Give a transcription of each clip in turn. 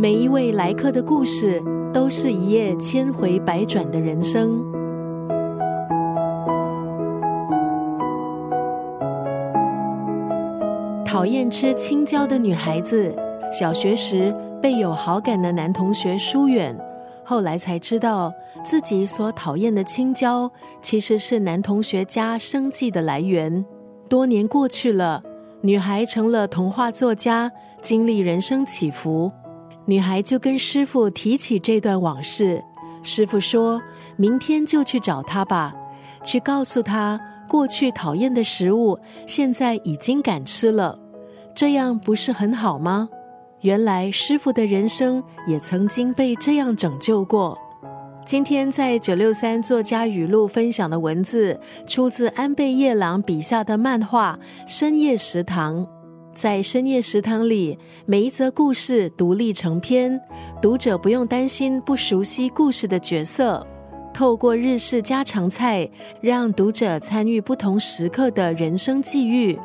每一位来客的故事，都是一页千回百转的人生。讨厌吃青椒的女孩子，小学时被有好感的男同学疏远，后来才知道自己所讨厌的青椒，其实是男同学家生计的来源。多年过去了，女孩成了童话作家，经历人生起伏。女孩就跟师傅提起这段往事，师傅说明天就去找他吧，去告诉他过去讨厌的食物，现在已经敢吃了，这样不是很好吗？原来师傅的人生也曾经被这样拯救过。今天在九六三作家语录分享的文字，出自安倍夜郎笔下的漫画《深夜食堂》。在深夜食堂里，每一则故事独立成篇，读者不用担心不熟悉故事的角色。透过日式家常菜，让读者参与不同时刻的人生际遇。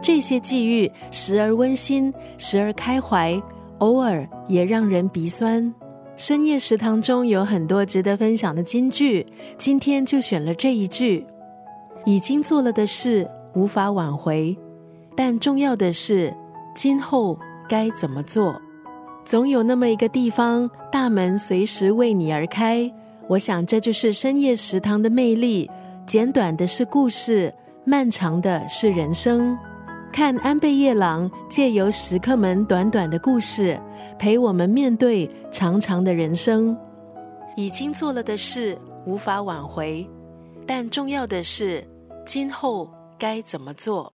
这些际遇时而温馨，时而开怀，偶尔也让人鼻酸。深夜食堂中有很多值得分享的金句，今天就选了这一句：已经做了的事无法挽回。但重要的是，今后该怎么做？总有那么一个地方，大门随时为你而开。我想，这就是深夜食堂的魅力。简短的是故事，漫长的是人生。看安倍夜郎借由食客们短短的故事，陪我们面对长长的人生。已经做了的事无法挽回，但重要的是，今后该怎么做？